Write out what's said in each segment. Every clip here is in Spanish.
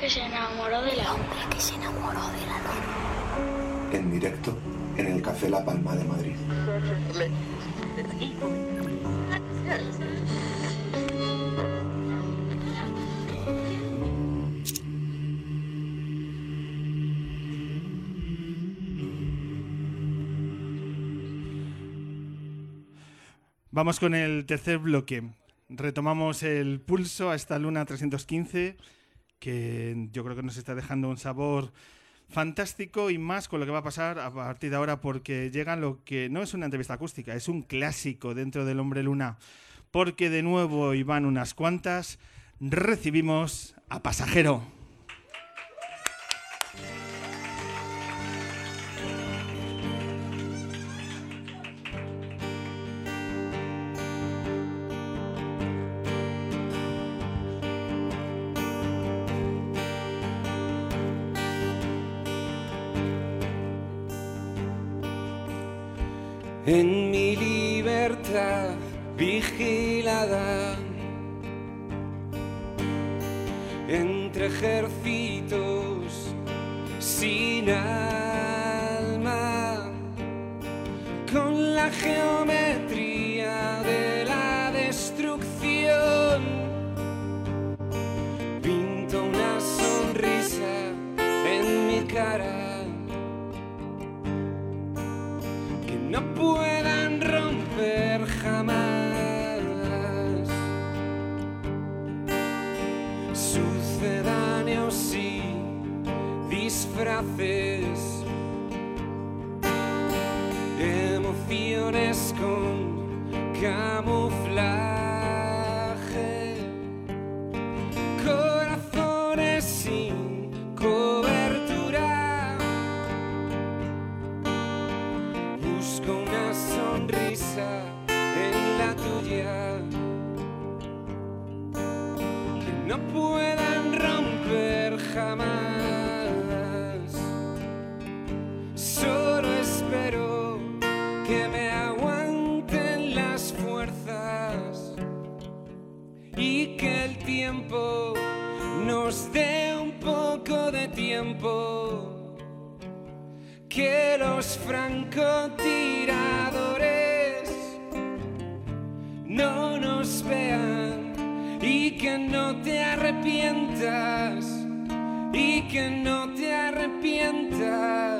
que se enamoró de la hombre que se enamoró de la luna. En directo en el Café La Palma de Madrid. Vamos con el tercer bloque. Retomamos el pulso a esta luna 315 que yo creo que nos está dejando un sabor fantástico y más con lo que va a pasar a partir de ahora porque llega lo que no es una entrevista acústica, es un clásico dentro del Hombre Luna. Porque de nuevo, y van unas cuantas, recibimos a Pasajero. En mi libertad vigilada. Entre ejércitos sin alma con la geometría nos dé un poco de tiempo, que los francotiradores no nos vean y que no te arrepientas y que no te arrepientas.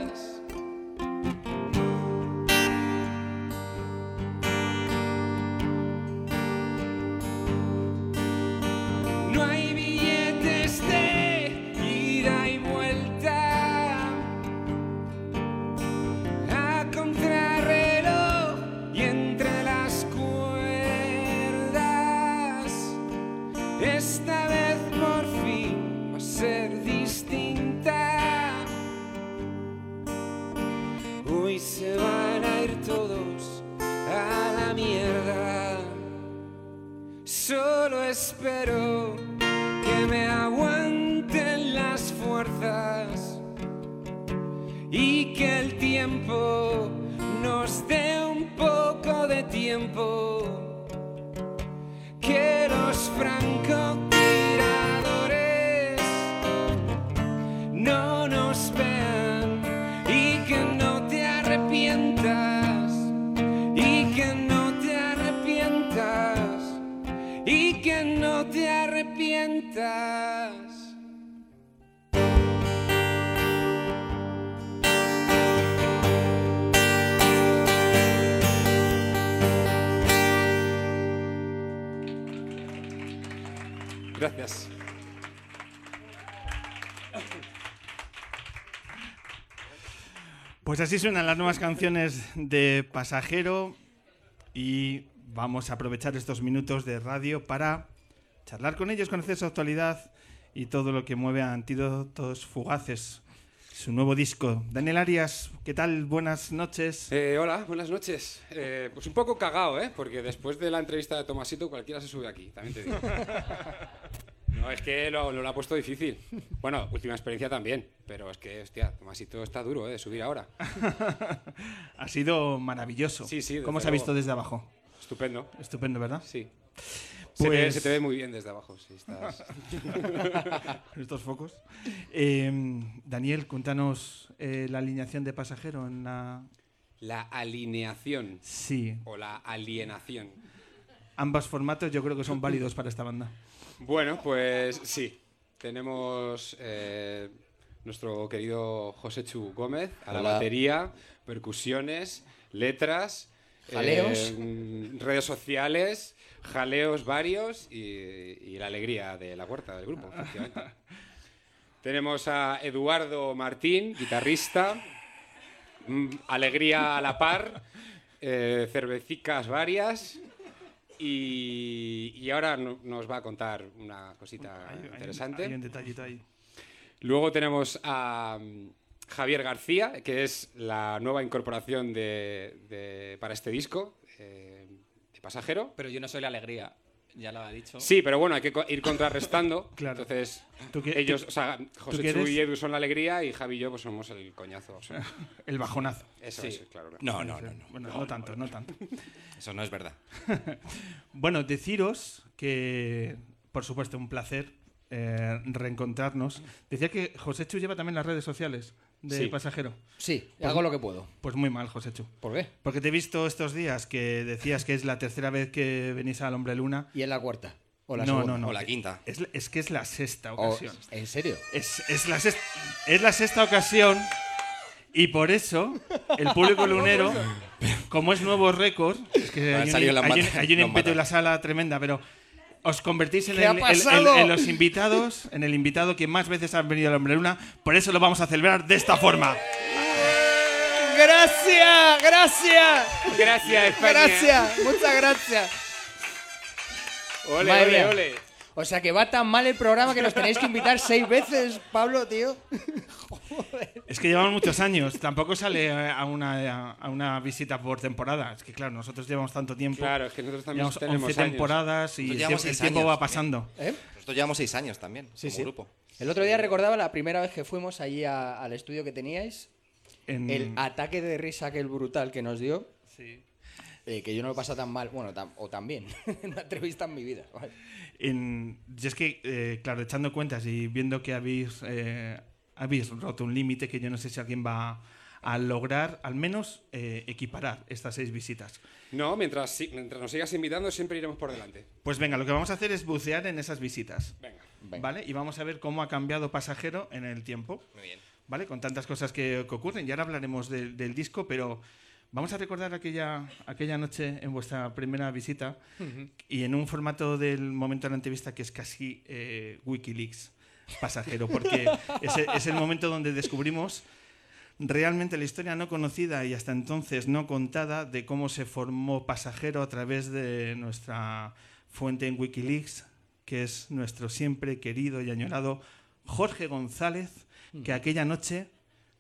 Pues así suenan las nuevas canciones de Pasajero y vamos a aprovechar estos minutos de radio para charlar con ellos, conocer su actualidad y todo lo que mueve a Antídotos Fugaces, su nuevo disco. Daniel Arias, ¿qué tal? Buenas noches. Eh, hola, buenas noches. Eh, pues un poco cagado, ¿eh? Porque después de la entrevista de Tomasito cualquiera se sube aquí, también te digo. No, es que lo, lo, ha puesto difícil. Bueno, última experiencia también, pero es que, hostia, Tomasito está duro, ¿eh? De subir ahora. ha sido maravilloso. Sí, sí. ¿Cómo se ha visto desde abajo? Estupendo. Estupendo, ¿verdad? Sí. Se, te, Pues- se te ve muy bien desde abajo. si estás- estos focos. Eh, Daniel, cuéntanos eh, la alineación de pasajero en la... La alineación Sí, o la alienación. ambos formatos yo creo que son válidos para esta banda. Bueno, pues sí. Tenemos eh, nuestro querido José Chu Gómez a la Hola. batería, percusiones, letras, Jaleos. eh, mm, redes sociales, jaleos varios y, y la alegría de la huerta del grupo, efectivamente. Tenemos a Eduardo Martín, guitarrista, mm, alegría a la par, eh, cervecicas varias. Y, y ahora no- nos va a contar una cosita Hay- hay- interesante. Hay un detallito ahí. Luego tenemos a mm, Javier García, que es la nueva incorporación de, de- para este disco, eh, de Pasajero. Pero yo no soy la alegría, ya lo ha dicho. Sí, pero bueno, hay que ir contrarrestando. Claro. Entonces, ¿Tú qué- ellos, tú- o sea, José Chu y Edu son la alegría y Javi y yo pues somos el coñazo. o sea, El bajonazo. eso Sí. es, claro. claro. No, no, no, no. Bueno, no tanto, no tanto. Eso no es verdad. Bueno, deciros que, por supuesto, un placer eh, reencontrarnos. Decía que José Chu lleva también las redes sociales de Sí. pasajero. Sí, hago lo que puedo. Pues muy mal, José Chu. ¿Por qué? Porque te he visto estos días que decías que es la tercera vez que venís al Hombre Luna. ¿Y en la cuarta? ¿O la no, segunda? no, no. O la quinta. Es, es que es la sexta ocasión. ¿En serio? Es, es la sexta, es la sexta ocasión y por eso el público lunero, como es nuevo récord, es que hay un, hay un ímpetu en la sala tremenda, pero os convertís en, ¿Qué ha el- el- el- pasado? en los invitados, en el invitado que más veces ha venido al Hombre Luna, por eso lo vamos a celebrar de esta forma. ¡Gracias! ¡Gracias! Gracias, España. ¡Gracias! ¡Muchas gracias! Ole, Madre ole, mía. ole. O sea que va tan mal el programa que nos tenéis que invitar seis veces, Pablo, tío. Es que llevamos muchos años, tampoco sale a una, a una visita por temporada. Es que claro, nosotros llevamos tanto tiempo. Claro, es que nosotros también Llevamos tenemos 11 años. temporadas y el, el tiempo va pasando. ¿Eh? Nosotros llevamos seis años también, Sí, como sí. grupo. El otro día recordaba la primera vez que fuimos allí a- al estudio que teníais, En- el ataque de risa aquel brutal que nos dio, Sí. eh, que yo no lo he pasado tan mal, bueno, o tan bien, en una entrevista en mi vida. ¿vale? En, y es que, eh, claro, echando cuentas y viendo que habéis, eh, habéis roto un límite que yo no sé si alguien va a lograr, al menos eh, equiparar estas seis visitas. No, mientras, mientras nos sigas invitando siempre iremos por delante. Pues venga, lo que vamos a hacer es bucear en esas visitas. Venga. Venga. ¿Vale? Y vamos a ver cómo ha cambiado pasajero en el tiempo. Muy bien. ¿Vale? Con tantas cosas que, que ocurren. Y ahora hablaremos del- del disco, pero vamos a recordar aquella, aquella noche en vuestra primera visita y en un formato del momento de la entrevista que es casi eh, Wikileaks pasajero, porque es, es el momento donde descubrimos realmente la historia no conocida y hasta entonces no contada de cómo se formó pasajero a través de nuestra fuente en Wikileaks, que es nuestro siempre querido y añorado Jorge González, que aquella noche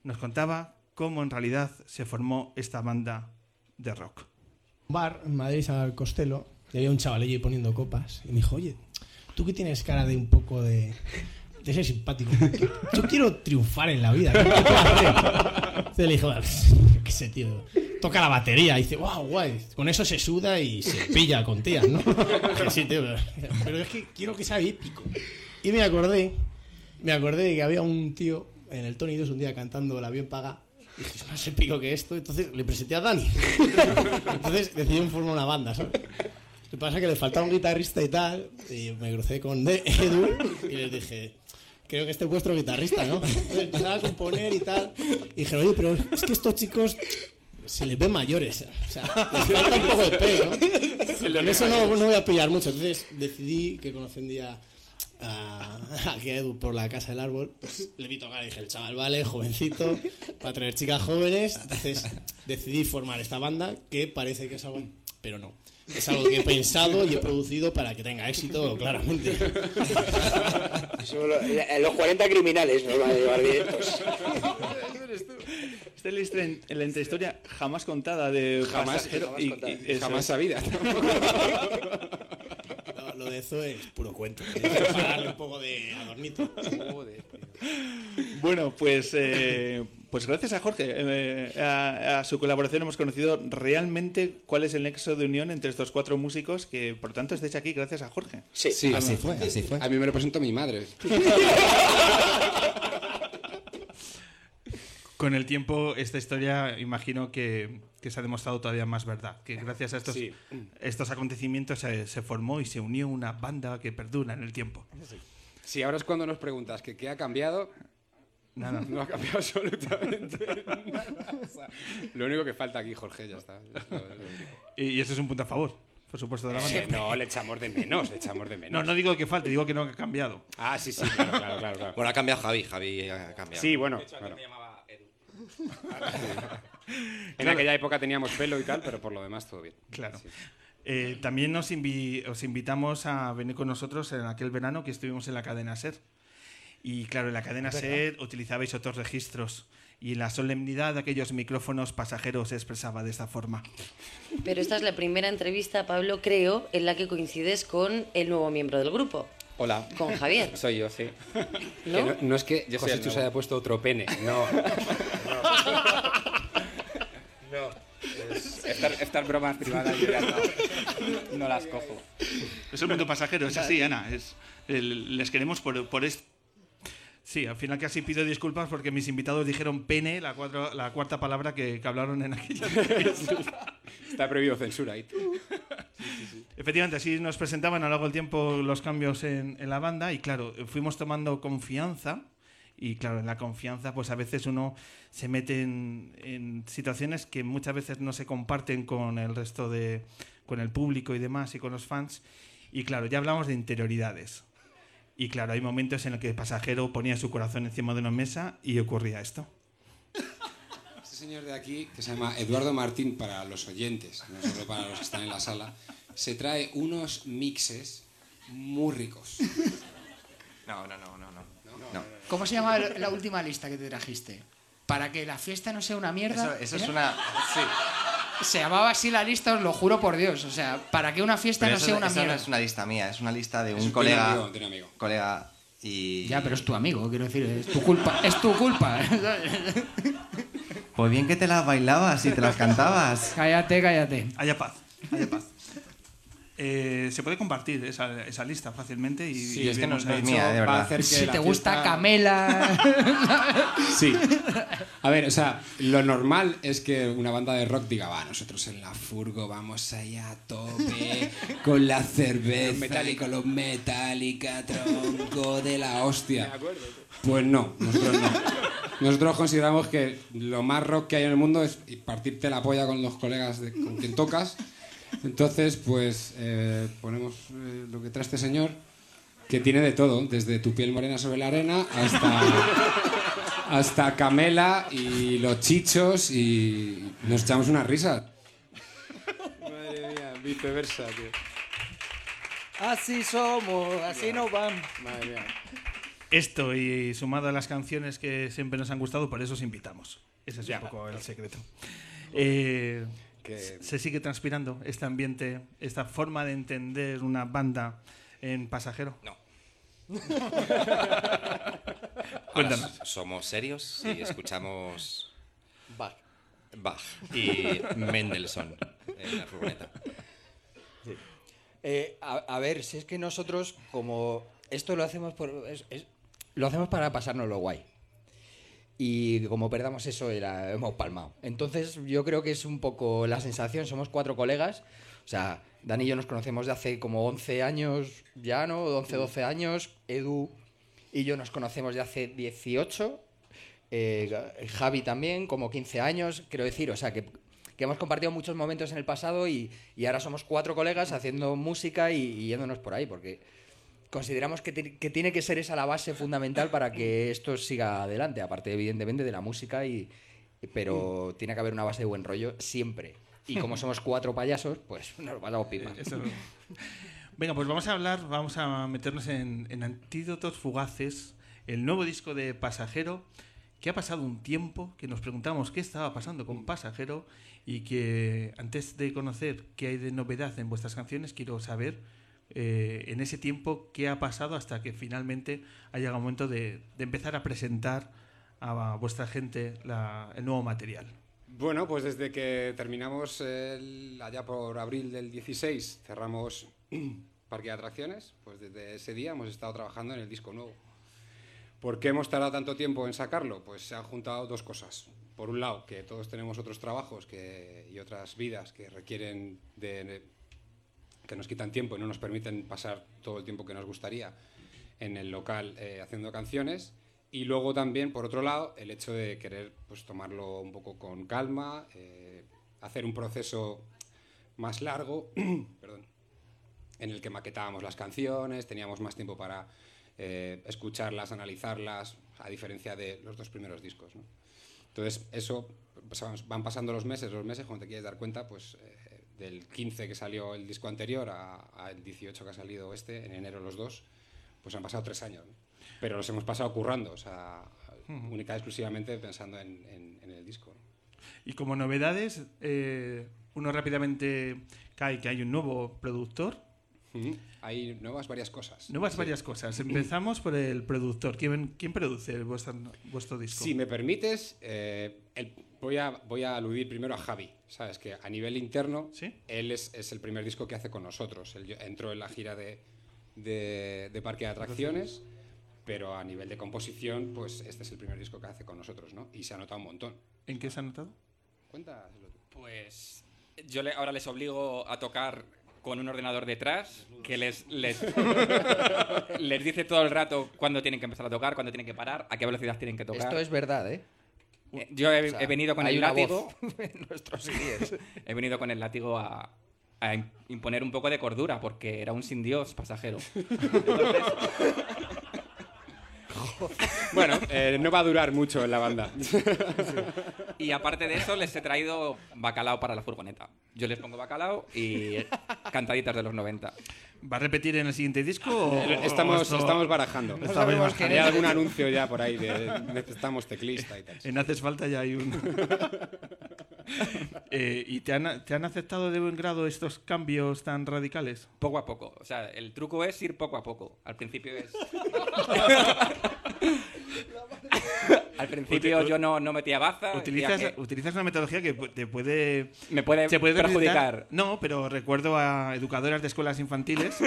nos contaba cómo en realidad se formó esta banda de rock. bar en Madrid, al Costello, y había un chaval allí poniendo copas. Y me dijo, oye, tú que tienes cara de un poco de, de ser simpático, yo quiero triunfar en la vida. ¿qué puedo hacer?". Entonces le dijo, "Yo qué sé, tío, toca la batería. Y dice, wow, guay, con eso se suda y se pilla con tías, ¿no? Sí, tío, pero, es que quiero que sea épico. Y me acordé, me acordé de que había un tío en el Tony 2 un día cantando La bien paga. Y dije, es más épico que esto. Entonces le presenté a Dani. Entonces decidieron formar una banda, ¿sabes? Lo que pasa es que le faltaba un guitarrista y tal. Y me crucé con Edu y les dije, creo que este es vuestro guitarrista, ¿no? Empezaba a componer y tal. Y dije, oye, pero es que estos chicos se les ven mayores. O sea, les falta un poco de pelo, ¿no? Con eso no, no voy a pillar mucho. Entonces decidí que conocí un día a, aquí a Edu por la casa del árbol. Pues le vi tocar y dije, el chaval vale, jovencito, para traer chicas jóvenes. Entonces decidí formar esta banda que parece que es algo, pero no. Es algo que he pensado y he producido para que tenga éxito, claramente. Solo- eh, los 40 criminales nos van a llevar directos. Esta es la histori- la intrahistoria jamás contada de Jamás, pasajero jamás y- contada. y Jamás sabida. Lo, de Zoe es puro cuento. Darle un poco de adornito. Bueno, pues, eh, pues gracias a Jorge, eh, a, a su colaboración hemos conocido realmente cuál es el nexo de unión entre estos cuatro músicos que, por tanto, estáis aquí gracias a Jorge. Sí, Sí, Así fue, así fue. A mí me lo presentó mi madre. Con el tiempo, esta historia imagino que, que se ha demostrado todavía más verdad. Que gracias a estos, Sí. estos acontecimientos se, se formó y se unió una banda que perdura en el tiempo. Sí, ahora es cuando nos preguntas que qué ha cambiado. Nada. No ha cambiado absolutamente nada. O sea, lo único que falta aquí, Jorge, ya está. Es lo- es lo único. Y, y eso es un punto a favor, por supuesto, de la banda. Eh, no, le echamos de menos, le echamos de menos. No, no digo que falte, digo que no ha cambiado. Ah, sí, sí, claro, claro, claro. claro. Bueno, ha cambiado Javi, Javi ha cambiado. Sí, bueno. claro. En aquella época teníamos pelo y tal, pero por lo demás todo bien. Claro. Sí. Eh, también nos invi- os invitamos a venir con nosotros en aquel verano que estuvimos en la cadena SER. Y claro, en la cadena SER utilizabais otros registros. Y la solemnidad de aquellos micrófonos pasajeros se expresaba de esta forma. Pero esta es la primera entrevista, Pablo, creo, en la que coincides con el nuevo miembro del grupo, Hola. con Javier. Soy yo, sí. ¿No? Que no, no es que Yo José el Chu se nuevo. haya puesto otro pene, no. Estas, estas bromas privadas yo ya no, no las cojo. Es el mundo pasajero, es así, Ana. Es, el- les queremos por, por esto. Sí, al final casi pido disculpas porque mis invitados dijeron pene, la, cuatro- la cuarta palabra que, que hablaron en aquella. Está prohibido censura ahí. Efectivamente, así nos presentaban a lo largo del tiempo los cambios en, en la banda y claro, fuimos tomando confianza y claro, en la confianza pues a veces uno se mete en, en situaciones que muchas veces no se comparten con el resto de, con el público y demás y con los fans y claro, ya hablamos de interioridades. Y claro, hay momentos en los que el pasajero ponía su corazón encima de una mesa y ocurría esto. Este señor de aquí, que se llama Eduardo Martín para los oyentes, no solo para los que están en la sala, se trae unos mixes muy ricos. No, no, no, no. no. no. ¿Cómo se llama la última lista que te trajiste? Para que la fiesta no sea una mierda. Eso, eso es ¿era? una. Sí. Se llamaba así la lista, os lo juro por Dios. O sea, para que una fiesta Pero no eso, sea una eso no mierda. es una lista mía, es una lista de un, Es un colega. amigo, tiene amigo. Colega y. Ya, pero es tu amigo, quiero decir, es tu culpa. Es tu culpa. Pues bien que te las bailabas y te las cantabas. cállate, cállate. Haya paz, haya paz. Eh, se puede compartir esa, esa lista fácilmente y, Sí, y es que no es mía, de va a verdad. hacer que Si te gusta fiesta- Camela. Sí. A ver, o sea, lo normal es que una banda de rock diga, va, nosotros en la furgo vamos allá a tope con la cerveza y con los metálica, tronco de la hostia. Pues no, nosotros no. Nosotros consideramos que lo más rock que hay en el mundo es partirte la polla con los colegas de, con quien tocas. Entonces, pues eh, ponemos eh, lo que trae este señor, que tiene de todo, desde tu piel morena sobre la arena hasta hasta Camela y los chichos y nos echamos una risa. Madre mía, viceversa, tío. Así somos, así nos van. Madre mía. Esto y sumado a las canciones que siempre nos han gustado, por eso os invitamos. Ese es Ya. un poco el secreto. Eh, Que- Se sigue transpirando este ambiente, esta forma de entender una banda en pasajero. No. Cuéntanos. Ahora, somos serios y escuchamos Va. Bach y Mendelssohn en la furgoneta. Eh, a, a ver, si es que nosotros, como esto lo hacemos por, es- es- lo hacemos para pasárnoslo guay. Y como perdamos eso, era, hemos palmado. Entonces, yo creo que es un poco la sensación. Somos cuatro colegas. O sea, Dani y yo nos conocemos de hace como 11 años ya, ¿no? 11, 12 años. Edu y yo nos conocemos de hace 18. Eh, Javi también, como 15 años. Quiero decir, o sea, que, que hemos compartido muchos momentos en el pasado y, y ahora somos cuatro colegas haciendo música y, y yéndonos por ahí, porque consideramos que, que tiene que ser esa la base fundamental para que esto siga adelante, aparte evidentemente de la música, y, pero tiene que haber una base de buen rollo siempre. Y como somos cuatro payasos, pues nos pasamos pipa. Eso- Venga, pues vamos a hablar, vamos a meternos en, en Antídotos Fugaces, el nuevo disco de Pasajero, que ha pasado un tiempo, que nos preguntamos qué estaba pasando con Pasajero y que antes de conocer qué hay de novedad en vuestras canciones, quiero saber eh, en ese tiempo qué ha pasado hasta que finalmente ha llegado el momento de, de empezar a presentar a vuestra gente la- el nuevo material? Bueno, pues desde que terminamos el- allá por abril del 16, cerramos Parque de Atracciones, pues desde ese día hemos estado trabajando en el disco nuevo. ¿Por qué hemos tardado tanto tiempo en sacarlo? Pues se han juntado dos cosas. Por un lado, que todos tenemos otros trabajos que, y otras vidas que requieren de, de- que nos quitan tiempo y no nos permiten pasar todo el tiempo que nos gustaría en el local eh, haciendo canciones. Y luego también, por otro lado, el hecho de querer pues, tomarlo un poco con calma, eh, hacer un proceso más largo, en el que maquetábamos las canciones, teníamos más tiempo para eh, escucharlas, analizarlas, a diferencia de los dos primeros discos. Entonces, eso, pues, van pasando los meses, los meses, cuando te quieres dar cuenta, pues del 15 que salió el disco anterior a- al 18 que ha salido este, en enero los dos, pues han pasado tres años. ¿no? Pero los hemos pasado currando, o sea, Ujú. única y exclusivamente pensando en, en- en el disco. ¿no? Y como novedades, eh, uno rápidamente cae que hay un nuevo productor. Hay nuevas varias cosas. Nuevas Sí. varias cosas. Empezamos por el productor. ¿Quién, quién produce vuestra- vuestro disco? Si me permites, eh, el- voy, a, voy a aludir primero a Javi. Sabes que a nivel interno, él es, es el primer disco que hace con nosotros. Él entró en la gira de, de, de Parque de Atracciones, pero a nivel de composición, pues este es el primer disco que hace con nosotros, ¿no? Y se ha notado un montón. ¿En qué se ha notado? Cuéntaselo tú. Pues yo le- ahora les obligo a tocar con un ordenador detrás que les, les, les dice todo el rato cuándo tienen que empezar a tocar, cuándo tienen que parar, a qué velocidad tienen que tocar. Esto es verdad, ¿eh? Eh, Yo he, O sea, he venido con el látigo. en nuestros he venido con el látigo a, a im- imponer un poco de cordura porque era un sin Dios pasajero. Bueno, eh, no va a durar mucho en la banda. Y aparte de eso, les he traído bacalao para la furgoneta. Yo les pongo bacalao y cantaditas de los 90. ¿Va a repetir en el siguiente disco? o- Eh, Estamos, o esto- estamos barajando. No sabemos Hay algún anuncio ya por ahí de necesitamos teclista y tal. En Haces Falta ya hay un... Eh, ¿Y te han, te han aceptado de buen grado estos cambios tan radicales? Poco a poco. O sea, el truco es ir poco a poco. Al principio es. Al principio yo no, no metía baza. Utilizas, decía que- utilizas una metodología que te puede... Me puede te puede perjudicar. No, pero recuerdo a educadoras de escuelas infantiles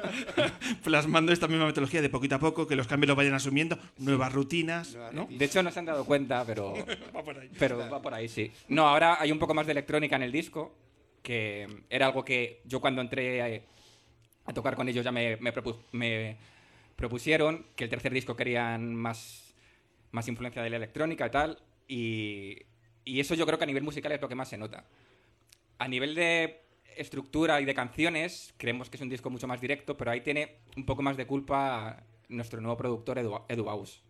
plasmando esta misma metodología de poquito a poco, que los cambios los vayan asumiendo, nuevas rutinas, ¿no? De hecho, no se han dado cuenta, pero. Va por ahí. Pero va por ahí, sí. No, ahora hay un poco más de electrónica en el disco, que era algo que yo cuando entré a, a tocar con ellos ya me, me propu- me propusieron, que el tercer disco querían más, más influencia de la electrónica y tal, y, y eso yo creo que a nivel musical es lo que más se nota. A nivel de estructura y de canciones, creemos que es un disco mucho más directo, pero ahí tiene un poco más de culpa nuestro nuevo productor Edu, Edu Baus,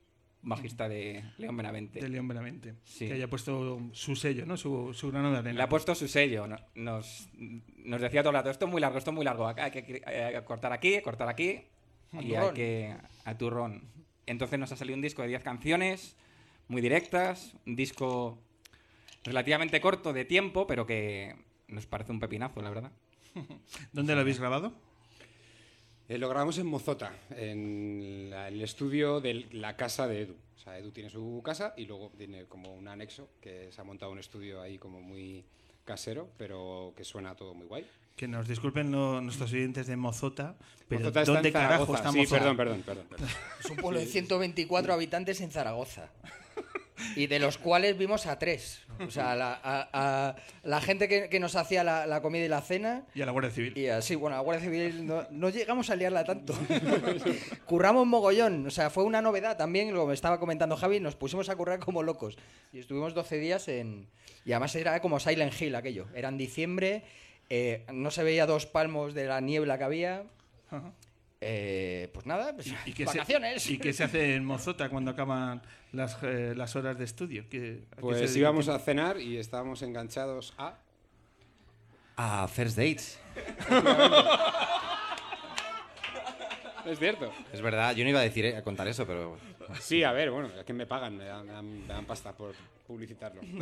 bajista de León Benavente. De León Benavente. Sí. Que haya puesto su sello, ¿no? Su, su grano de arena. Le ha puesto su sello. no- Nos, nos decía todo el rato, esto es muy largo, esto es muy largo. Acá hay que eh, cortar aquí, cortar aquí. A y hay que... A turrón. Entonces nos ha salido un disco de 10 canciones, muy directas, un disco relativamente corto de tiempo, pero que nos parece un pepinazo, la verdad. ¿Dónde lo habéis grabado? Eh, lo grabamos en Mozota, en la- el estudio de la casa de Edu. O sea, Edu tiene su casa y luego tiene como un anexo que se ha montado un estudio ahí como muy casero, pero que suena todo muy guay. Que nos disculpen lo- nuestros oyentes de Mozota, pero Mozota está ¿dónde en carajo está Sí, Mozota? perdón, perdón, perdón, perdón. Es un pueblo de 124 habitantes en Zaragoza. Y de los cuales vimos a tres. O sea, la, a- a- la gente que, que nos hacía la, la comida y la cena. Y a la Guardia Civil. Y así, bueno, a la Guardia Civil no, no llegamos a liarla tanto. Curramos mogollón. O sea, fue una novedad también, lo que me estaba comentando Javi, nos pusimos a currar como locos. Y estuvimos 12 días en... Y además era como Silent Hill aquello. Era en diciembre, eh, no se veía dos palmos de la niebla que había. Ajá. Eh, pues nada, pues, ¿Y qué, vacaciones. Se, ¿Y qué se hace en Mozota cuando acaban las, eh, las horas de estudio? ¿Qué- a Pues íbamos a cenar y estábamos enganchados a... A First Dates. Es cierto. Es verdad, yo no iba a decir eh, a contar eso, pero. Sí, a ver, bueno, es que me pagan, me dan, me dan- me dan pasta por publicitarlo.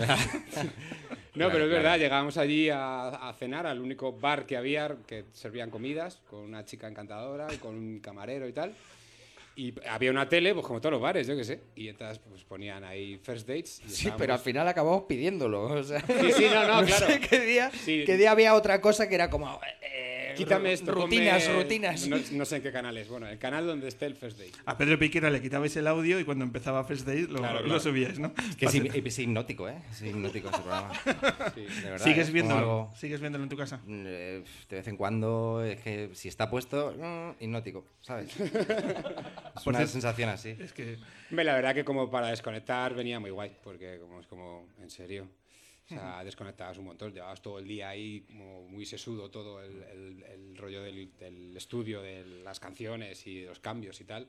no, pero es verdad, claro. llegábamos allí a, a cenar al único bar que había que servían comidas, con una chica encantadora y con un camarero y tal. Y había una tele, pues como todos los bares, yo qué sé. Y entonces pues ponían ahí first dates. y Sí, estábamos- pero al final acabamos pidiéndolo. o sea, Sí, sí, no, no, claro. sé qué día, Sí. qué día había otra cosa que era como. eh, Quítame esto. Rutinas, ponme- rutinas. No, no sé en qué canal es. Bueno, el canal donde esté el first date. A Pedro Piquera le quitabais el audio y cuando empezaba First Day lo, Claro, lo claro. subíais, ¿no? Es que es, hip- es hipnótico, ¿eh? Es hipnótico ese programa. Sí. De verdad, ¿Sigues es como viéndolo? algo- ¿Sigues viéndolo en tu casa? Eh, de vez en cuando, es que si está puesto, mm, hipnótico, ¿sabes? Es Por una cierto, sensación así. Es que Hombre, La verdad que como para desconectar venía muy guay, porque como es como en serio. O sea, desconectabas un montón, llevabas todo el día ahí como muy sesudo todo el, el- el rollo del, del estudio, de las canciones y de los cambios y tal.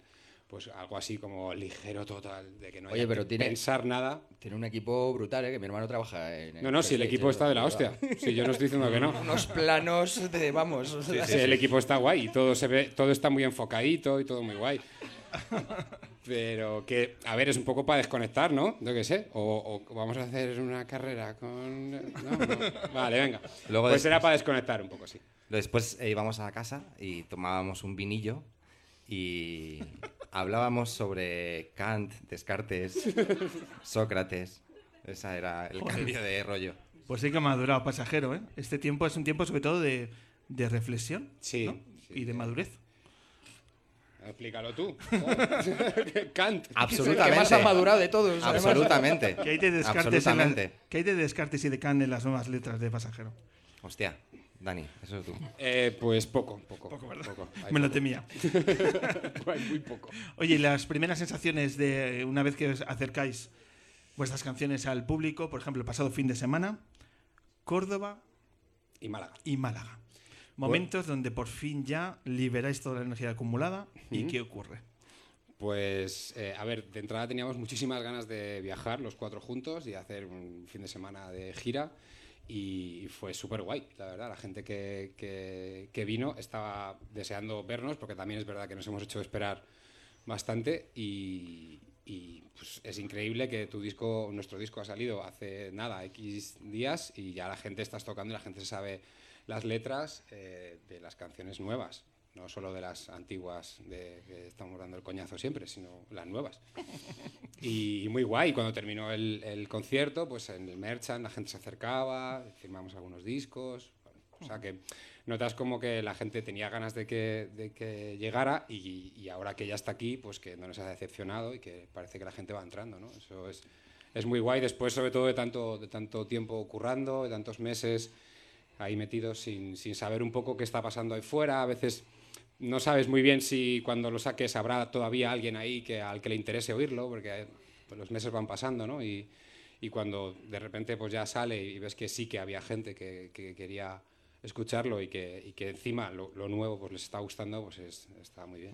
Pues algo así como ligero total, de que no Oye, haya pero que tiene- pensar nada. Tiene un equipo brutal, ¿eh? Que mi hermano trabaja en. No, no, si el equipo está de la hostia. Si yo no estoy diciendo que no. Unos planos de. Vamos. Sí, sí, el equipo está guay y todo se ve, todo está muy enfocadito y todo muy guay. Pero que, a ver, es un poco para desconectar, ¿no? Yo qué sé. O, o vamos a hacer una carrera con. no, no. Vale, venga. Luego pues después- era para desconectar un poco, sí. Después eh, íbamos a la casa y tomábamos un vinillo y hablábamos sobre Kant, Descartes, Sócrates. Ese era el Joder. cambio de rollo. Pues sí que ha madurado pasajero, ¿eh? Este tiempo es un tiempo sobre todo de, de reflexión Sí, ¿no? y de madurez. Explícalo tú. Kant. Absolutamente. El que más ha madurado de todos. Absolutamente. ¿Qué hay de Descartes, en la- Absolutamente. ¿Qué hay de Descartes y de Kant en las nuevas letras de pasajero? Hostia, Dani, eso es tú. Eh, pues poco, poco. Poco, ¿verdad? poco. Hay Me lo temía. Hay muy poco. Oye, y las primeras sensaciones de una vez que os acercáis vuestras canciones al público, por ejemplo, el pasado fin de semana, Córdoba Y Málaga. y Málaga. Momentos donde por fin ya liberáis toda la energía acumulada. ¿Y qué ocurre? Pues, eh, a ver, de entrada teníamos muchísimas ganas de viajar los cuatro juntos y hacer un fin de semana de gira y fue súper guay, la verdad. La gente que, que- que vino estaba deseando vernos porque también es verdad que nos hemos hecho esperar bastante y, y, pues, es increíble que tu disco, nuestro disco ha salido hace nada, X días y ya la gente estás tocando y la gente se sabe las letras eh, de las canciones nuevas, no solo de las antiguas de que estamos dando el coñazo siempre, sino las nuevas. Y, muy guay, cuando terminó el, el concierto, pues en el Merchant la gente se acercaba, firmamos algunos discos, bueno, o sea que notas como que la gente tenía ganas de que, de que llegara y, y ahora que ya está aquí, pues que no nos ha decepcionado y que parece que la gente va entrando, ¿no? Eso es, es muy guay después, sobre todo de tanto, de tanto tiempo currando, de tantos meses ahí metidos sin, sin saber un poco qué está pasando ahí fuera. A veces no sabes muy bien si cuando lo saques habrá todavía alguien ahí que, al que le interese oírlo, porque pues, los meses van pasando, ¿no? Y, y cuando de repente pues ya sale y ves que sí que había gente que, que quería escucharlo y que, y que encima lo, lo nuevo pues les está gustando, pues es- está muy bien.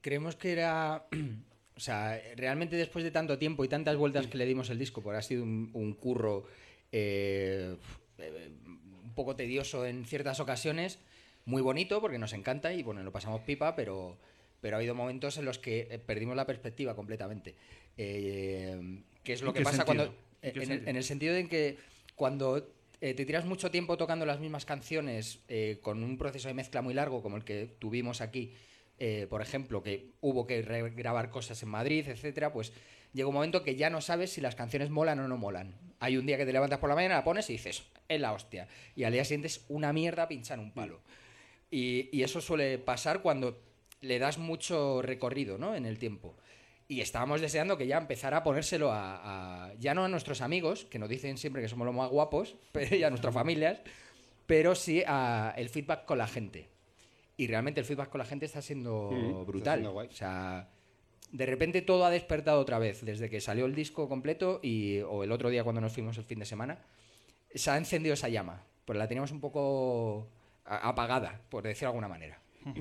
Creemos que era. O sea, realmente después de tanto tiempo y tantas vueltas que le dimos el disco, porque ha sido un, un curro eh, eh, un poco tedioso en ciertas ocasiones, muy bonito porque nos encanta y bueno, lo pasamos pipa, pero, pero ha habido momentos en los que eh, perdimos la perspectiva completamente. Eh, ¿Qué es lo ¿En que qué pasa sentido? cuando. ¿En qué en, el, sentido? en el sentido de que cuando eh, te tiras mucho tiempo tocando las mismas canciones eh, con un proceso de mezcla muy largo como el que tuvimos aquí, eh, por ejemplo, que hubo que grabar cosas en Madrid, etcétera, pues llega un momento que ya no sabes si las canciones molan o no molan. Hay un día que te levantas por la mañana, la pones y dices, es la hostia. Y al día siguiente es una mierda pinchar un palo. Y, y eso suele pasar cuando le das mucho recorrido ¿no? en el tiempo. Y estábamos deseando que ya empezara a ponérselo a, a- ya no a nuestros amigos, que nos dicen siempre que somos los más guapos, pero, y a nuestras familias, pero sí a el feedback con la gente. Y realmente el feedback con la gente está siendo Mm, está brutal. siendo guay. O sea, de repente todo ha despertado otra vez, desde que salió el disco completo y, o el otro día cuando nos fuimos el fin de semana, se ha encendido esa llama. Pues la teníamos un poco apagada, por decirlo de alguna manera.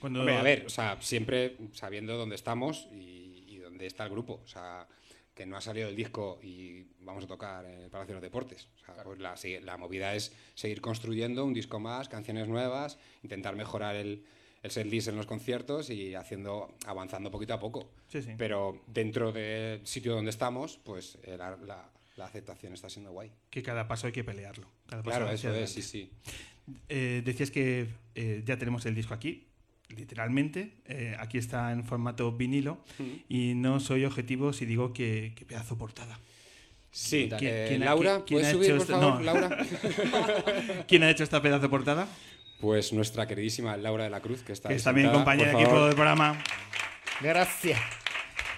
Cuando- Hombre, a ver, o sea, siempre sabiendo dónde estamos y, y dónde está el grupo. O sea, que no ha salido el disco y vamos a tocar en el Palacio de los Deportes. O sea, pues la movida es seguir construyendo un disco más, canciones nuevas, intentar mejorar el, el setlist en los conciertos y haciendo, avanzando poquito a poco. Sí, sí. Pero dentro del sitio donde estamos, pues eh, la, la- la aceptación está siendo guay. Que cada paso hay que pelearlo. Cada paso Claro, eso es, sí, sí. Eh, decías que eh, ya tenemos el disco aquí. literalmente. Eh, aquí está en formato vinilo. Y no soy objetivo si digo que, que pedazo portada. Sí, ¿Qui- eh, quién Laura, qui- quién ¿puedes ha subir, hecho por favor, no. Laura? ¿Quién ha hecho esta pedazo portada? Pues nuestra queridísima Laura de la Cruz, que está Que es también compañera de equipo del programa. Gracias.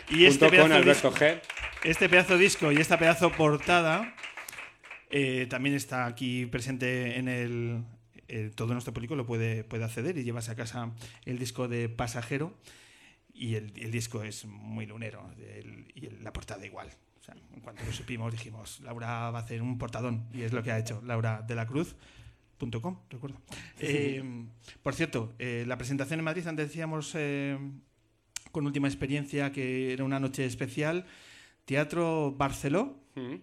Y este Junto con pedazo Alberto disco- G. Este pedazo disco y esta pedazo portada eh, también está aquí presente en el. eh, todo nuestro público lo puede, puede acceder y llevarse a casa el disco de Pasajero. Y el, el disco es muy lunero. el- y el- la portada igual. O sea, en cuanto lo supimos, dijimos: Laura va a hacer un portadón. Y es lo que ha hecho. Laura de la Cruz. Punto .com, recuerdo. Eh, por cierto, eh, la presentación en Madrid, antes decíamos eh, con última experiencia que era una noche especial. Teatro Barceló. Mm.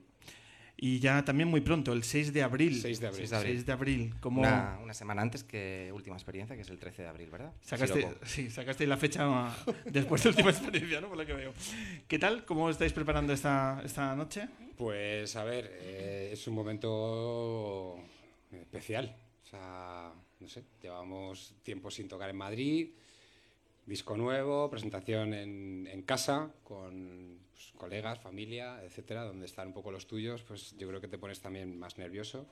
Y ya también muy pronto, el 6 de abril. 6 de abril. 6 de abril. 6 de abril. Como Una, una semana antes que última experiencia, que es el 13 de abril, ¿verdad? sacaste, Sí, sacaste la fecha después de última experiencia, ¿no? Por lo que veo. ¿Qué tal? ¿Cómo estáis preparando esta, esta noche? Pues a ver, eh, es un momento especial. O sea, no sé, llevamos tiempo sin tocar en Madrid, disco nuevo, presentación en, en casa con pues, colegas, familia, etcétera, donde están un poco los tuyos, pues yo creo que te pones también más nervioso.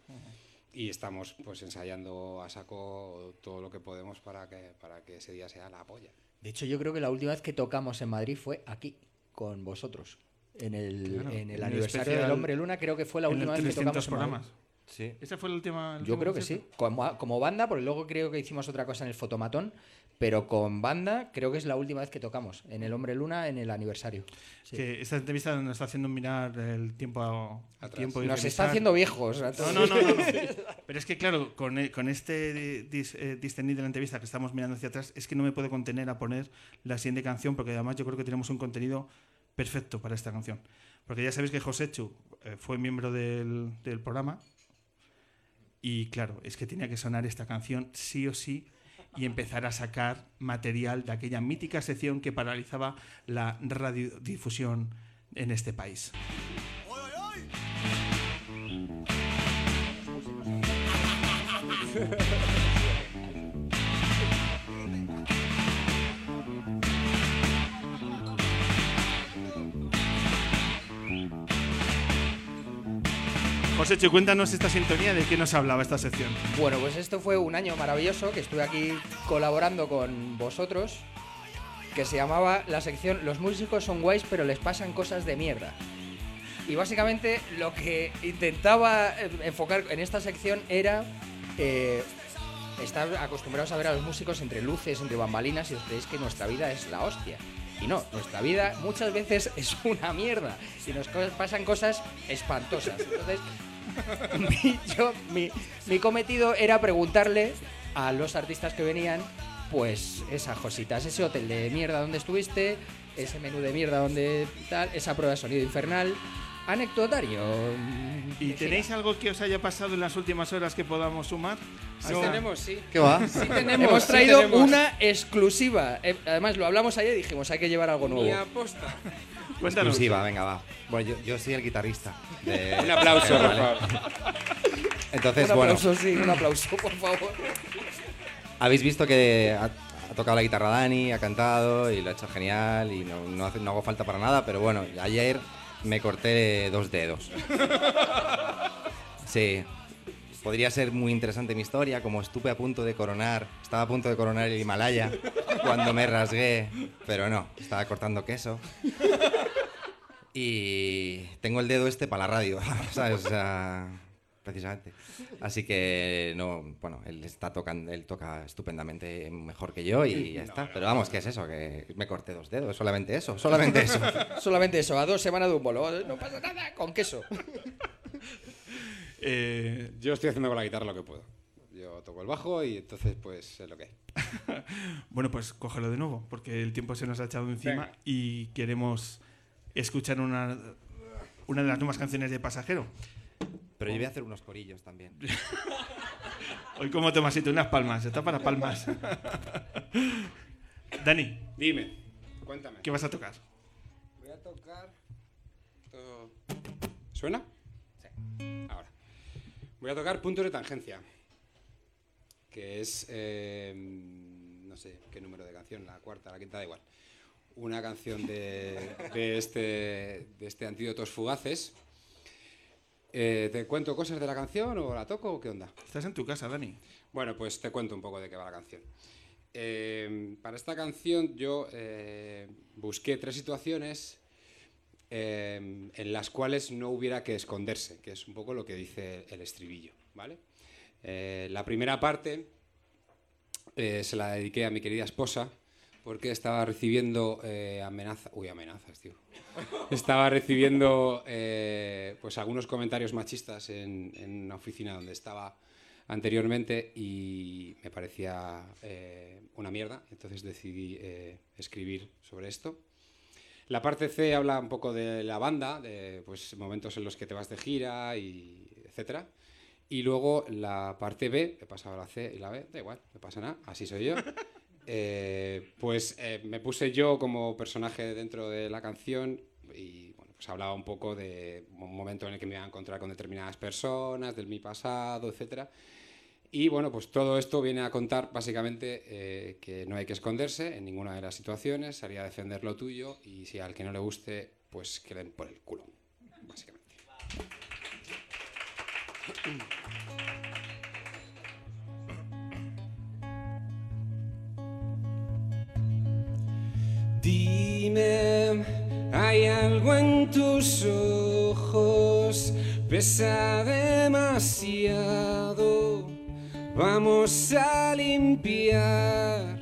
Y estamos pues ensayando a saco todo lo que podemos para que, para que ese día sea la polla. De hecho, yo creo que la última vez que tocamos en Madrid fue aquí, con vosotros. En el, Claro, en en el el aniversario especial- del Hombre Luna, creo que fue la última vez que 300 tocamos en Madrid. Sí. ¿Esa fue la última? el Yo último creo que sí, como, como banda, porque luego creo que hicimos otra cosa en el fotomatón, pero con banda creo que es la última vez que tocamos, en el Hombre Luna, en el aniversario. Sí. Que esta entrevista nos está haciendo mirar el tiempo a, Atrás. tiempo y Nos revisar. está haciendo viejos. No, no, no, no, no. Pero es que, claro, con, e- con este dis, eh, discernir de la entrevista que estamos mirando hacia atrás, es que no me puedo contener a poner la siguiente canción, porque además yo creo que tenemos un contenido perfecto para esta canción. Porque ya sabéis que Josechu eh, fue miembro del, del programa. Y claro, es que tenía que sonar esta canción sí o sí y empezar a sacar material de aquella mítica sección que paralizaba la radiodifusión en este país. Josécho, cuéntanos esta sintonía de qué nos hablaba esta sección. Bueno, pues esto fue un año maravilloso que estuve aquí colaborando con vosotros, que se llamaba la sección Los músicos son guays pero les pasan cosas de mierda. Y básicamente lo que intentaba eh, enfocar en esta sección era eh, estar acostumbrados a ver a los músicos entre luces, entre bambalinas y os creéis que nuestra vida es la hostia. Y no, nuestra vida muchas veces es una mierda y nos pasan cosas espantosas. Entonces, mi, yo- mi- mi cometido era preguntarle a los artistas que venían, pues esas cositas, ese hotel de mierda donde estuviste, ese menú de mierda donde tal, esa prueba de sonido infernal, anecdotario. ¿Y tenéis algo que os haya pasado en las últimas horas que podamos sumar? Sí Hasta- tenemos, sí. ¿Qué va? Sí tenemos, Hemos sí traído tenemos. una exclusiva. Eh, Además, lo hablamos ayer y dijimos, hay que llevar algo nuevo. aposta. Cuéntanos. Exclusiva, venga, va. Bueno, yo, yo soy el guitarrista. de- Un aplauso, por Vale. favor. Entonces, un bueno, aplauso, sí, un aplauso, por favor. habéis visto que ha, ha tocado la guitarra Dani, ha cantado y lo ha hecho genial y no, no, hace- no hago falta para nada, pero bueno, ayer me corté dos dedos. Sí. Podría ser muy interesante mi historia, como estuve a punto de coronar, estaba a punto de coronar el Himalaya cuando me rasgué, pero no, estaba cortando queso. Y tengo el dedo este para la radio, ¿sabes? O sea, precisamente. Así que no, bueno, él está tocando, él toca estupendamente mejor que yo y ya está. Pero vamos, ¿qué es eso? Que me corté dos dedos, solamente eso, solamente eso. Solamente eso, a dos semanas de un bolo. No pasa nada, con queso. Eh, Yo estoy haciendo con la guitarra lo que puedo. Yo toco el bajo y entonces pues es lo que hay. Bueno, pues cógelo de nuevo, porque el tiempo se nos ha echado encima Venga. y queremos escuchar una, una de las nuevas canciones de Pasajero. Pero yo voy a hacer unos corillos también. Hoy como Tomasito, unas palmas, está para palmas. Dani, Dime, cuéntame. ¿qué vas a tocar? Voy a tocar. todo- ¿Suena? Sí. Ahora. Voy a tocar puntos de tangencia. Que es. eh, no sé qué número de canción, la cuarta, la quinta, da igual. Una canción de, de este, de este Antídotos Fugaces. Eh, ¿Te cuento cosas de la canción o la toco o qué onda? Estás en tu casa, Dani. Bueno, pues te cuento un poco de qué va la canción. Eh, para esta canción yo eh, busqué tres situaciones en las cuales no hubiera que esconderse, que es un poco lo que dice el estribillo, ¿vale? La primera parte se la dediqué a mi querida esposa porque estaba recibiendo eh, amenazas, uy, amenazas, tío. Estaba recibiendo eh, pues algunos comentarios machistas en, en una oficina donde estaba anteriormente y me parecía eh, una mierda, entonces decidí eh, escribir sobre esto. La parte C habla un poco de la banda, de pues, momentos en los que te vas de gira, y etcétera. Y luego la parte B, he pasado la C y la B, da igual, no pasa nada, así soy yo. Eh, pues eh, me puse yo como personaje dentro de la canción y bueno, pues hablaba un poco de un momento en el que me iba a encontrar con determinadas personas, del mi pasado, etcétera. Y bueno, pues todo esto viene a contar básicamente eh, que no hay que esconderse en ninguna de las situaciones, sería defender lo tuyo y si al que no le guste, pues que den por el culo, básicamente. Dime, hay algo en tus ojos, pesa demasiado. Vamos a limpiar.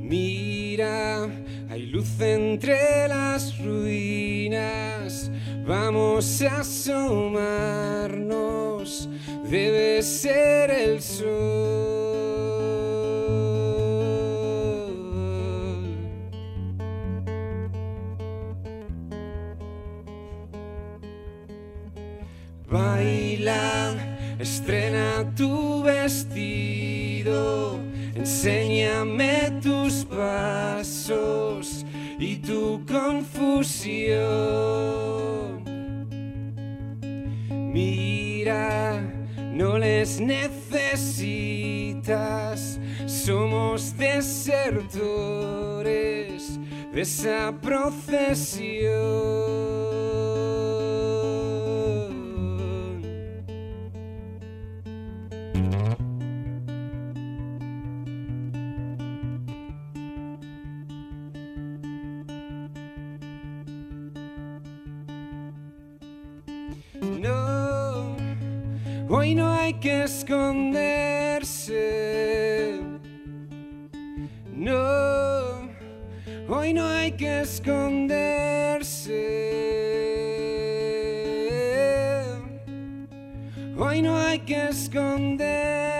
Mira, hay luz entre las ruinas. Vamos a asomarnos. Debe ser el sol. Estrena tu vestido, enséñame tus pasos y tu confusión. Mira, no les necesitas, somos desertores de esa procesión. Hay esconderse. No, hoy no hay que esconderse. Hoy no hay que esconderse.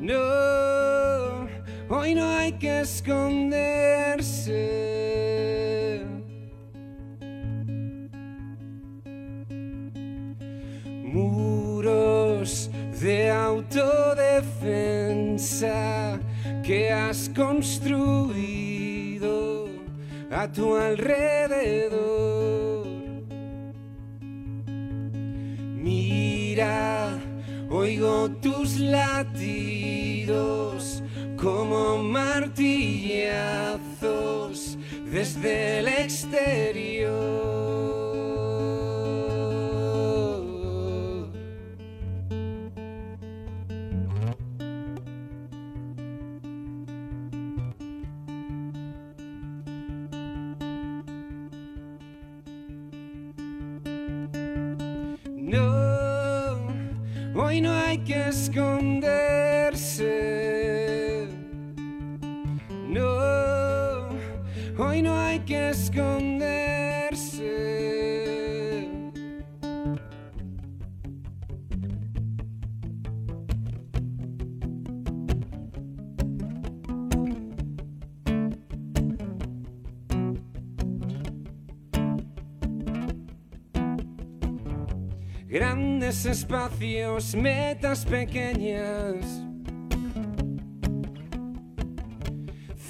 No, hoy no hay que esconderse. Que has construido a tu alrededor. Mira, oigo tus latidos como martillazos desde el exterior. Hoy no hay que esconderse. No, hoy no hay que esconderse. Espacios, metas pequeñas.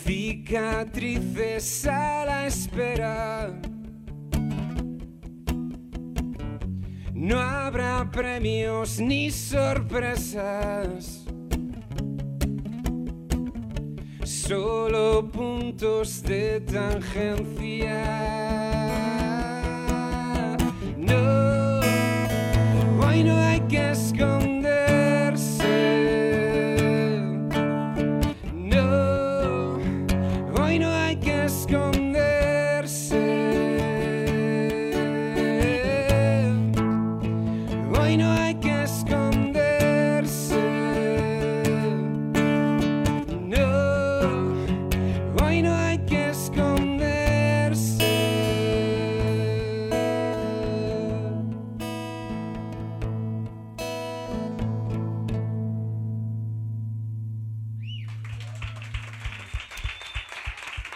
Cicatrices a la espera. No habrá premios ni sorpresas. Solo puntos de tangencia.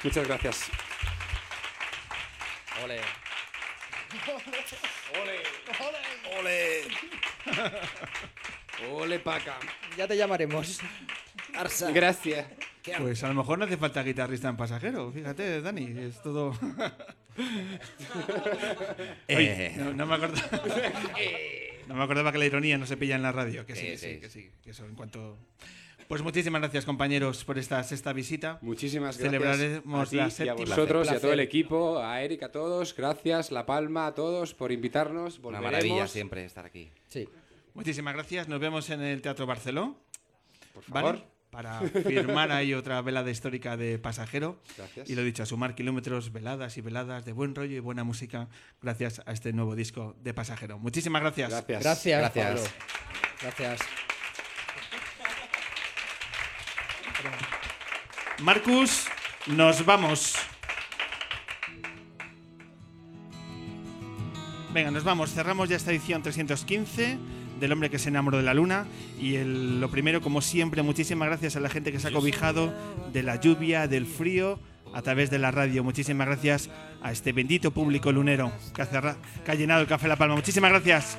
Muchas gracias. Ole. Ole. Ole. Ole, Paca. Ya te llamaremos. Arsa. Gracias. Pues a lo mejor no hace falta guitarrista en pasajero, fíjate, Dani, es todo. Oye, Eh. no, no me acordaba. No me acordaba que la ironía no se pilla en la radio, que sí, que sí, que sí, que eso en cuanto. Pues muchísimas gracias, compañeros, por esta sexta visita. Muchísimas gracias. Celebraremos a ti la y a séptima. vosotros y a todo el equipo, a Eric, a todos. Gracias, La Palma, a todos por invitarnos. Una Volveremos. maravilla siempre estar aquí. Sí. Muchísimas gracias. Nos vemos en el Teatro Barceló. Por ¿vale? favor. Para firmar ahí otra velada histórica de pasajero. Gracias. Y lo dicho, a sumar kilómetros, veladas y veladas de buen rollo y buena música gracias a este nuevo disco de pasajero. Muchísimas gracias. Gracias. Gracias, Gracias. Pablo. Gracias. Marcus, nos vamos. Venga, nos vamos. Cerramos ya esta edición 315 del hombre que se enamoró de la luna. Y el- lo primero, como siempre, muchísimas gracias a la gente que se ha cobijado de la lluvia, del frío, a través de la radio. Muchísimas gracias a este bendito público lunero que ha, llenado el Café La Palma. Muchísimas gracias.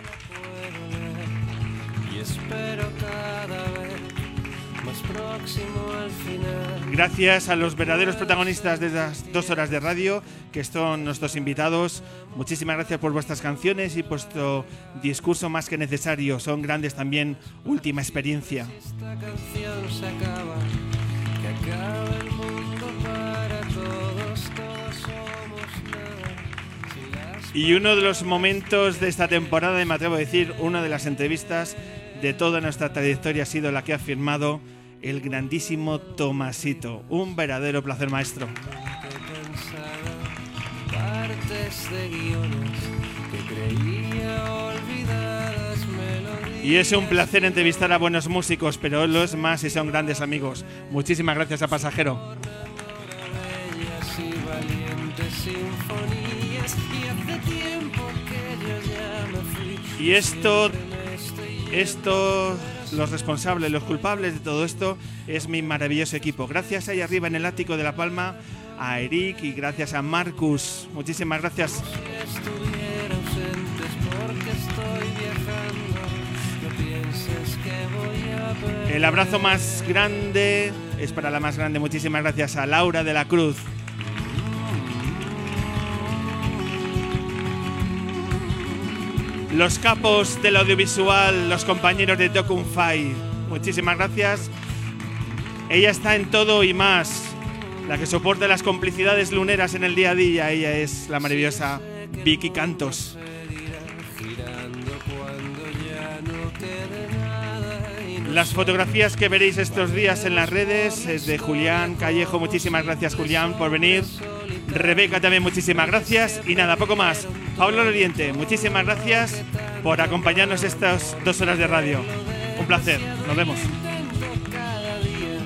Próximo al final. Gracias a los verdaderos protagonistas de estas dos horas de radio, que son nuestros invitados. Muchísimas gracias por vuestras canciones y vuestro discurso más que necesario. Son grandes también. Última experiencia. Esta canción se acaba, que acaba el mundo para todos, todos somos nada. Si las Y uno de los momentos de esta temporada, y me atrevo a decir, una de las entrevistas de toda nuestra trayectoria ha sido la que ha firmado el grandísimo Tomasito. Un verdadero placer, maestro. Y es un placer entrevistar a buenos músicos, pero los más si son grandes amigos. Muchísimas gracias a Pasajero. Y esto, esto, los responsables, los culpables de todo esto es mi maravilloso equipo. Gracias ahí arriba en el ático de La Palma a Eric y gracias a Marcus. Muchísimas gracias. El abrazo más grande es para la más grande. Muchísimas gracias a Laura de la Cruz. Los capos del audiovisual, los compañeros de Documfy. Muchísimas gracias. Ella está en todo y más. La que soporta las complicidades luneras en el día a día. Ella es la maravillosa Vicky Cantos. Las fotografías que veréis estos días en las redes es de Julián Callejo. Muchísimas gracias, Julián, por venir. Rebeca también, muchísimas gracias. Y nada, poco más. Pablo Oriente, muchísimas gracias por acompañarnos estas dos horas de radio. Un placer. Nos vemos. intento cada día